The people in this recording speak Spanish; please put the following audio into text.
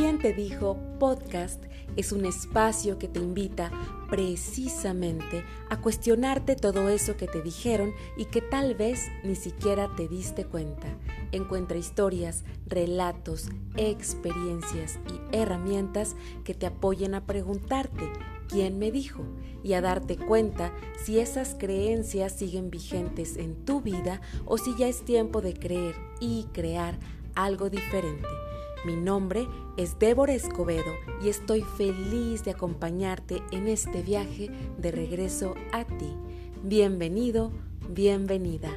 ¿Quién te dijo podcast? Es un espacio que te invita precisamente a cuestionarte todo eso que te dijeron y que tal vez ni siquiera te diste cuenta. Encuentra historias, relatos, experiencias y herramientas que te apoyen a preguntarte quién me dijo y a darte cuenta si esas creencias siguen vigentes en tu vida o si ya es tiempo de creer y crear algo diferente. Mi nombre es Débora Escobedo y estoy feliz de acompañarte en este viaje de regreso a ti. Bienvenido, bienvenida.